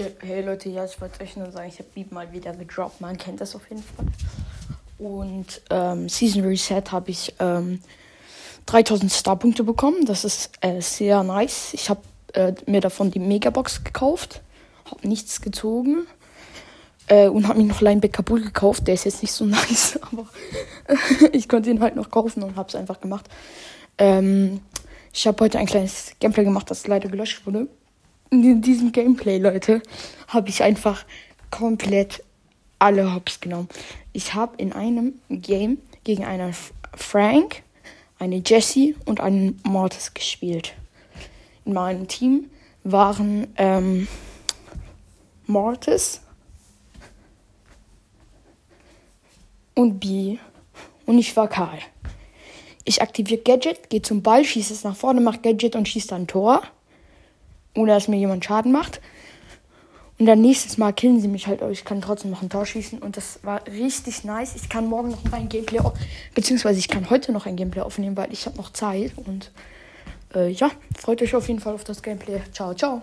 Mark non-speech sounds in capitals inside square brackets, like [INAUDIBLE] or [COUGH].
Ja, hey Leute, ja, ich wollte euch nur sagen, ich habe Beat mal wieder gedroppt. Man kennt das auf jeden Fall. Und ähm, Season Reset habe ich ähm, 3000 Starpunkte bekommen. Das ist äh, sehr nice. Ich habe äh, mir davon die Megabox gekauft. Habe nichts gezogen. Äh, und habe mir noch Lineback Kabul gekauft. Der ist jetzt nicht so [LAUGHS] nice, aber [LAUGHS] ich konnte ihn halt noch kaufen und habe es einfach gemacht. Ähm, ich habe heute ein kleines Gameplay gemacht, das leider gelöscht wurde. In diesem Gameplay, Leute, habe ich einfach komplett alle Hops genommen. Ich habe in einem Game gegen einen Frank, eine Jessie und einen Mortis gespielt. In meinem Team waren ähm, Mortis und B und ich war Karl. Ich aktiviere Gadget, gehe zum Ball, schieße es nach vorne, mache Gadget und schieße dann Tor. Ohne dass mir jemand Schaden macht. Und dann nächstes Mal killen sie mich halt, aber ich kann trotzdem noch ein Tor schießen. Und das war richtig nice. Ich kann morgen noch ein Gameplay, beziehungsweise ich kann heute noch ein Gameplay aufnehmen, weil ich habe noch Zeit. Und äh, ja, freut euch auf jeden Fall auf das Gameplay. Ciao, ciao.